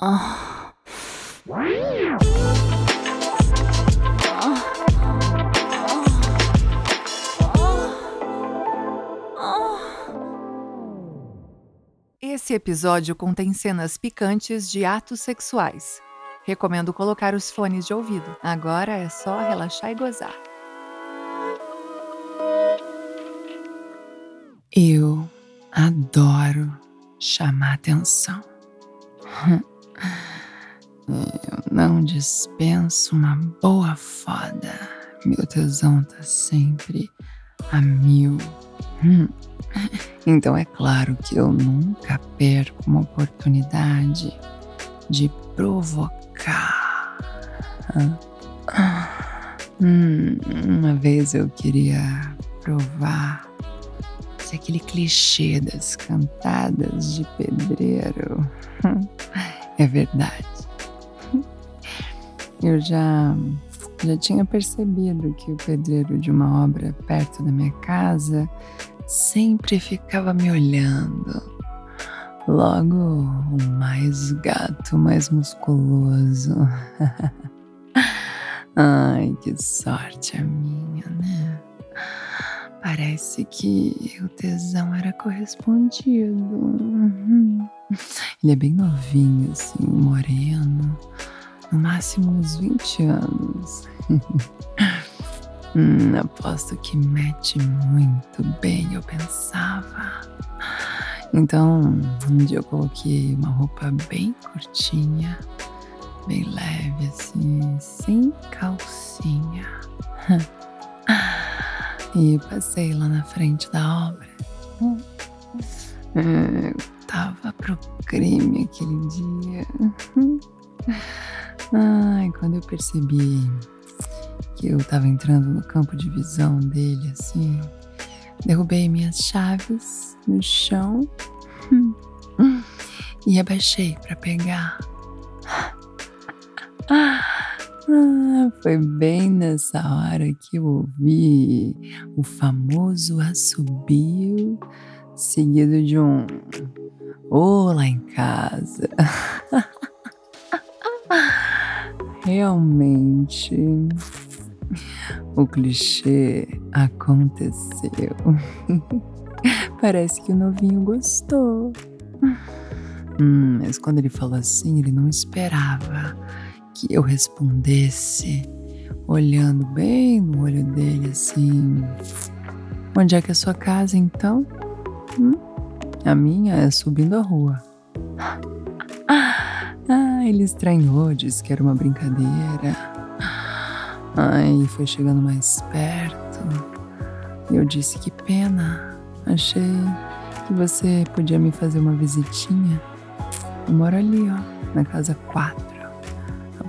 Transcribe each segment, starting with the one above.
Ah. Esse episódio contém cenas picantes de atos sexuais. Recomendo colocar os fones de ouvido. Agora é só relaxar e gozar. Eu adoro chamar atenção. Eu não dispenso uma boa foda. Meu tesão tá sempre a mil. Então é claro que eu nunca perco uma oportunidade de provocar. Hum, uma vez eu queria provar se aquele clichê das cantadas de pedreiro é verdade. Eu já, já tinha percebido que o pedreiro de uma obra perto da minha casa sempre ficava me olhando. Logo, o mais gato, mais musculoso. Ai, que sorte a minha, né? Parece que o tesão era correspondido. Uhum. Ele é bem novinho, assim, moreno. No máximo uns 20 anos. hum, aposto que mete muito bem, eu pensava. Então, um dia eu coloquei uma roupa bem curtinha, bem leve, assim, sem calcinha. e passei lá na frente da obra. É, tava pro crime aquele dia. Ai, quando eu percebi que eu tava entrando no campo de visão dele, assim, derrubei minhas chaves no chão e abaixei para pegar. Ah, foi bem nessa hora que eu ouvi o famoso assobio, seguido de um Olá em casa. Realmente, o clichê aconteceu. Parece que o novinho gostou. Hum, mas quando ele falou assim, ele não esperava que eu respondesse, olhando bem no olho dele assim. Onde é que é a sua casa então? Hum? A minha é subindo a rua. Ah, ele estranhou, disse que era uma brincadeira. Ai, foi chegando mais perto. Eu disse que pena. Achei que você podia me fazer uma visitinha. Eu moro ali, ó, na casa 4.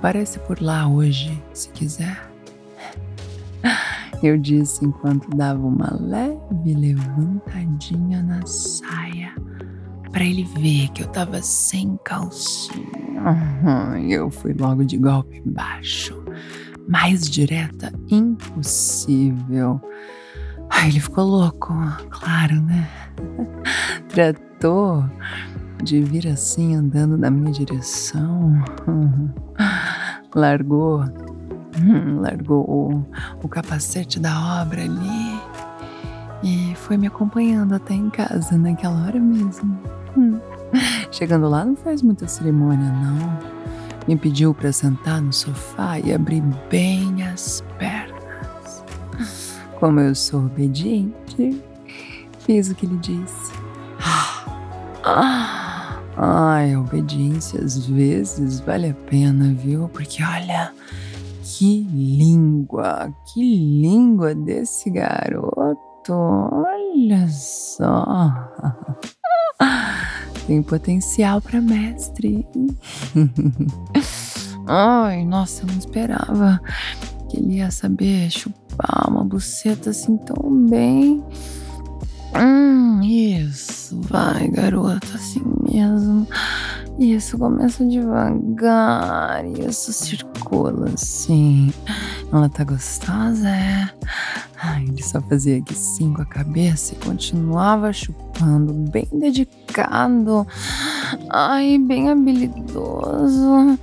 Aparece por lá hoje, se quiser. Eu disse enquanto dava uma leve levantadinha na saia para ele ver que eu tava sem calcinha. Eu fui logo de golpe baixo, mais direta impossível. Ai, ele ficou louco, claro, né? Tratou de vir assim andando na minha direção. Largou, largou o, o capacete da obra ali e foi me acompanhando até em casa naquela hora mesmo. Chegando lá não faz muita cerimônia não. Me pediu para sentar no sofá e abrir bem as pernas. Como eu sou obediente, fiz o que ele disse. Ah, Ai, obediência às vezes vale a pena, viu? Porque olha, que língua, que língua desse garoto. Olha só. Tem potencial para mestre. Ai, nossa, eu não esperava que ele ia saber chupar uma buceta assim tão bem. Hum, isso, vai, garota, assim mesmo. Isso começa devagar, isso circula assim. Ela tá gostosa, é? Ai, ele só fazia aqui sim com a cabeça e continuava chupando, bem dedicado. Ai, bem habilidoso.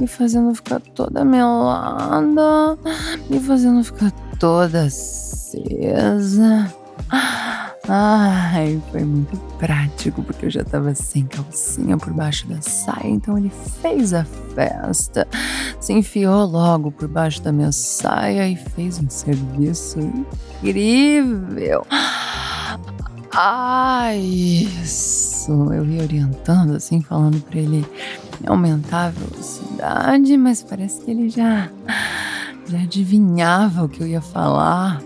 Me fazendo ficar toda melada, me fazendo ficar toda acesa. Ai, foi muito prático porque eu já tava sem calcinha por baixo da saia, então ele fez a festa, se enfiou logo por baixo da minha saia e fez um serviço incrível. Ai, isso! Eu ia orientando assim, falando para ele aumentar a velocidade, mas parece que ele já já adivinhava o que eu ia falar.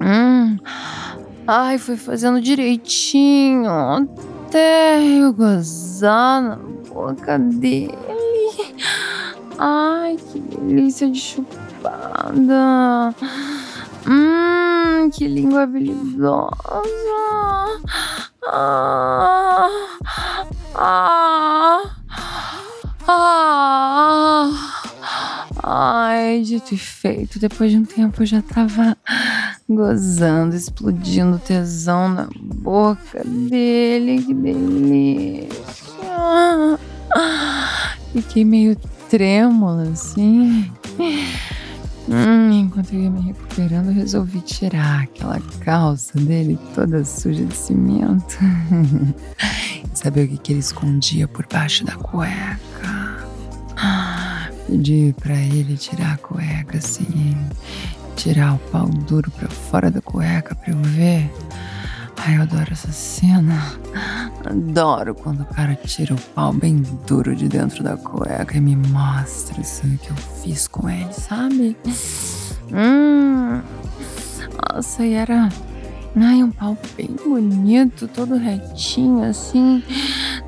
Hum. Ai, foi fazendo direitinho até eu gozar na boca dele. Ai, que delícia de chupada. Hum, que língua habilidosa. Ah, ah, ah. Ai, dito e feito. Depois de um tempo eu já tava gozando, explodindo tesão na boca dele. Que delícia. Fiquei meio trêmula assim. Hum, enquanto eu ia me recuperando, resolvi tirar aquela calça dele toda suja de cimento. Saber o que, que ele escondia por baixo da cueca. Pedi para ele tirar a cueca assim tirar o pau duro pra fora da cueca pra eu ver. Ai, eu adoro essa cena. Adoro quando o cara tira o pau bem duro de dentro da cueca e me mostra assim, o que eu fiz com ele, sabe? Hum. Nossa, e era. Ai, um pau bem bonito, todo retinho, assim,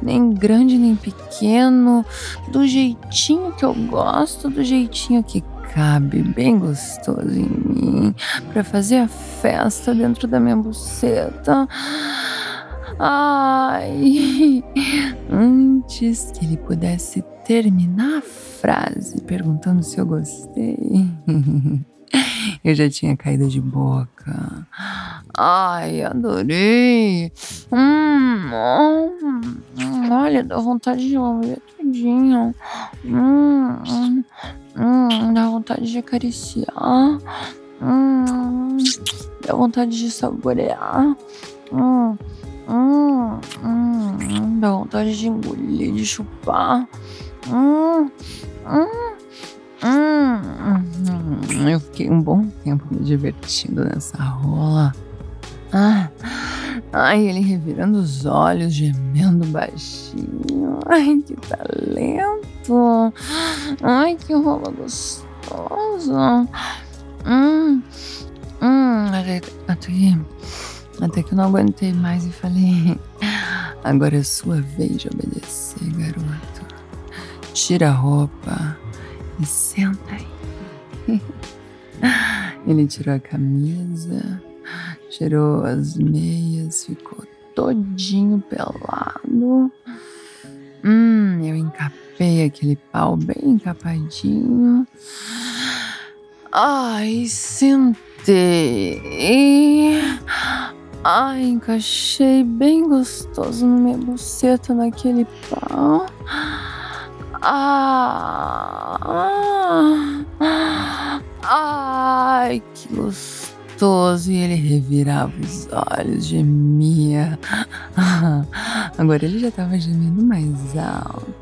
nem grande nem pequeno, do jeitinho que eu gosto, do jeitinho que cabe bem gostoso em mim para fazer a festa dentro da minha buceta. Ai, antes que ele pudesse terminar a frase perguntando se eu gostei, eu já tinha caído de boca. Ai, adorei. Hum, hum, olha, dá vontade de lamber tudinho. Hum, hum. Hum, dá vontade de acariciar. Hum, dá vontade de saborear. Hum, hum, hum, dá vontade de engolir, de chupar. Hum, hum, hum, Eu fiquei um bom tempo me divertindo nessa rola. Ah, ai, ele revirando os olhos, gemendo baixinho. Ai, que talento. Ai, que rola gostosa. Hum, hum, até, que, até que eu não aguentei mais e falei: Agora é sua vez de obedecer, garoto. Tira a roupa e senta aí. Ele tirou a camisa, tirou as meias, ficou todinho pelado. Hum, eu encapei aquele pau bem encapadinho. Ai, sentei. Ai, encaixei bem gostoso no minha buceta naquele pau. Ah, ai, que gostoso. E ele revirava os olhos, gemia. Agora ele já tava gemendo mais alto.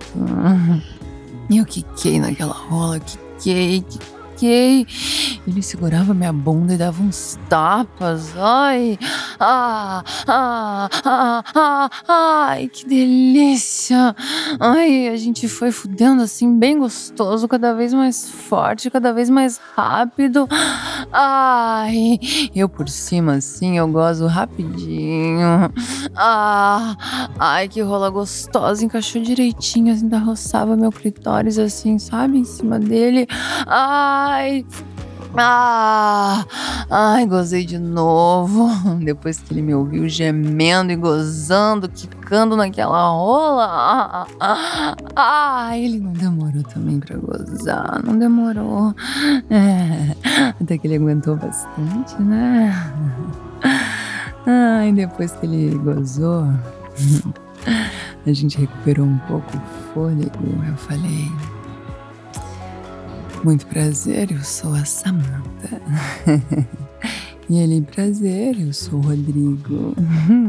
Eu quiquei naquela rola, quiquei, quiquei. Ele segurava minha bunda e dava uns tapas. Ai, ah, ah, ah, ah, ai, que delícia. Ai, a gente foi fudendo assim, bem gostoso, cada vez mais forte, cada vez mais rápido. Ai, eu por cima assim, eu gozo rapidinho. Ah, ai, que rola gostosa, encaixou direitinho, ainda roçava meu clitóris assim, sabe, em cima dele. Ai, Ah, ai, gozei de novo. Depois que ele me ouviu gemendo e gozando, quicando naquela rola. Ah, ah, ah, ele não demorou também pra gozar, não demorou. É, até que ele aguentou bastante, né? Ai, depois que ele gozou, a gente recuperou um pouco o fôlego. Eu falei. Muito prazer, eu sou a Samantha. e ele, prazer, eu sou o Rodrigo.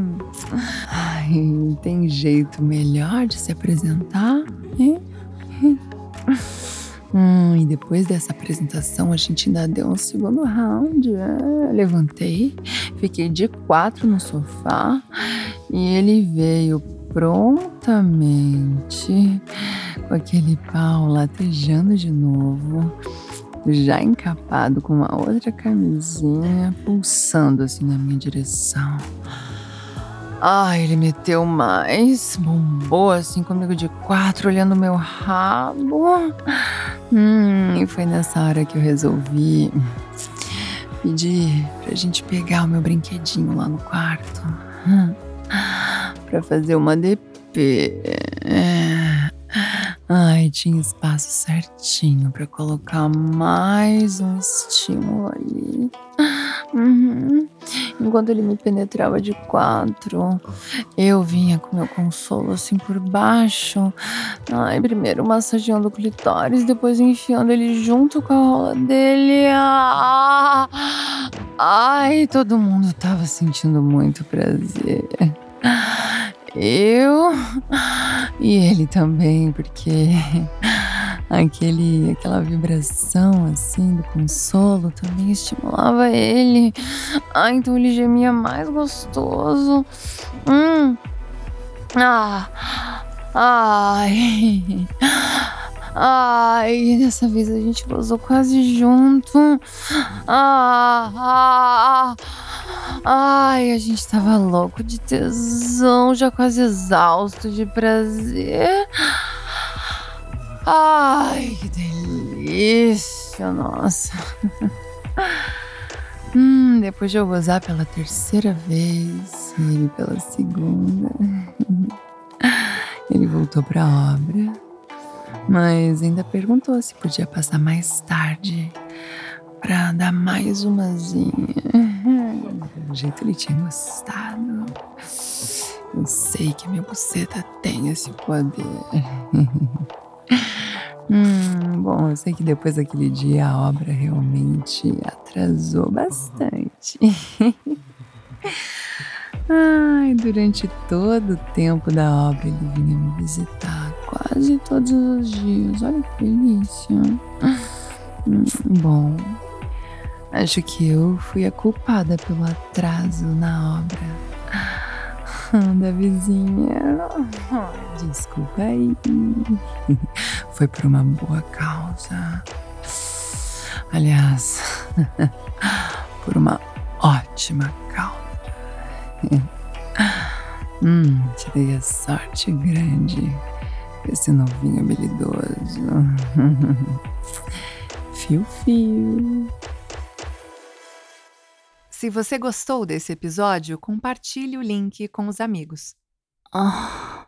Ai, tem jeito melhor de se apresentar? Hum, e depois dessa apresentação, a gente ainda deu um segundo round. É, levantei, fiquei de quatro no sofá e ele veio prontamente com aquele pau latejando de novo, já encapado com uma outra camisinha, pulsando assim na minha direção. Ai, ele meteu mais, bombou assim comigo de quatro, olhando meu rabo. Hum, e foi nessa hora que eu resolvi pedir pra gente pegar o meu brinquedinho lá no quarto. Hum, pra fazer uma DP. Ai, tinha espaço certinho para colocar mais um estímulo ali. Uhum. Enquanto ele me penetrava de quatro, eu vinha com meu consolo assim por baixo. Ai, primeiro massageando o clitóris, depois enfiando ele junto com a rola dele. Ah! Ai, todo mundo tava sentindo muito prazer. Eu e ele também, porque aquele, aquela vibração assim do consolo também estimulava ele. Ah, então ele gemia mais gostoso. Hum. Ah. Ai. Ai, dessa vez a gente gozou quase junto. Ah, ah, ai, a gente tava louco de tesão, já quase exausto de prazer. Ai, que delícia, nossa. Hum, depois de eu gozar pela terceira vez e ele pela segunda, ele voltou pra obra mas ainda perguntou se podia passar mais tarde para dar mais umazinha. Do jeito ele tinha gostado. Eu sei que minha buceta tem esse poder. hum, bom, eu sei que depois daquele dia a obra realmente atrasou bastante. Ai, durante todo o tempo da obra ele vinha me visitar quase todos os dias. Olha que delícia. Hum, bom, acho que eu fui a culpada pelo atraso na obra da vizinha. Desculpa aí. Foi por uma boa causa. Aliás, por uma ótima causa. hum, tirei a sorte grande esse novinho habilidoso. fio, fio. Se você gostou desse episódio, compartilhe o link com os amigos. Oh.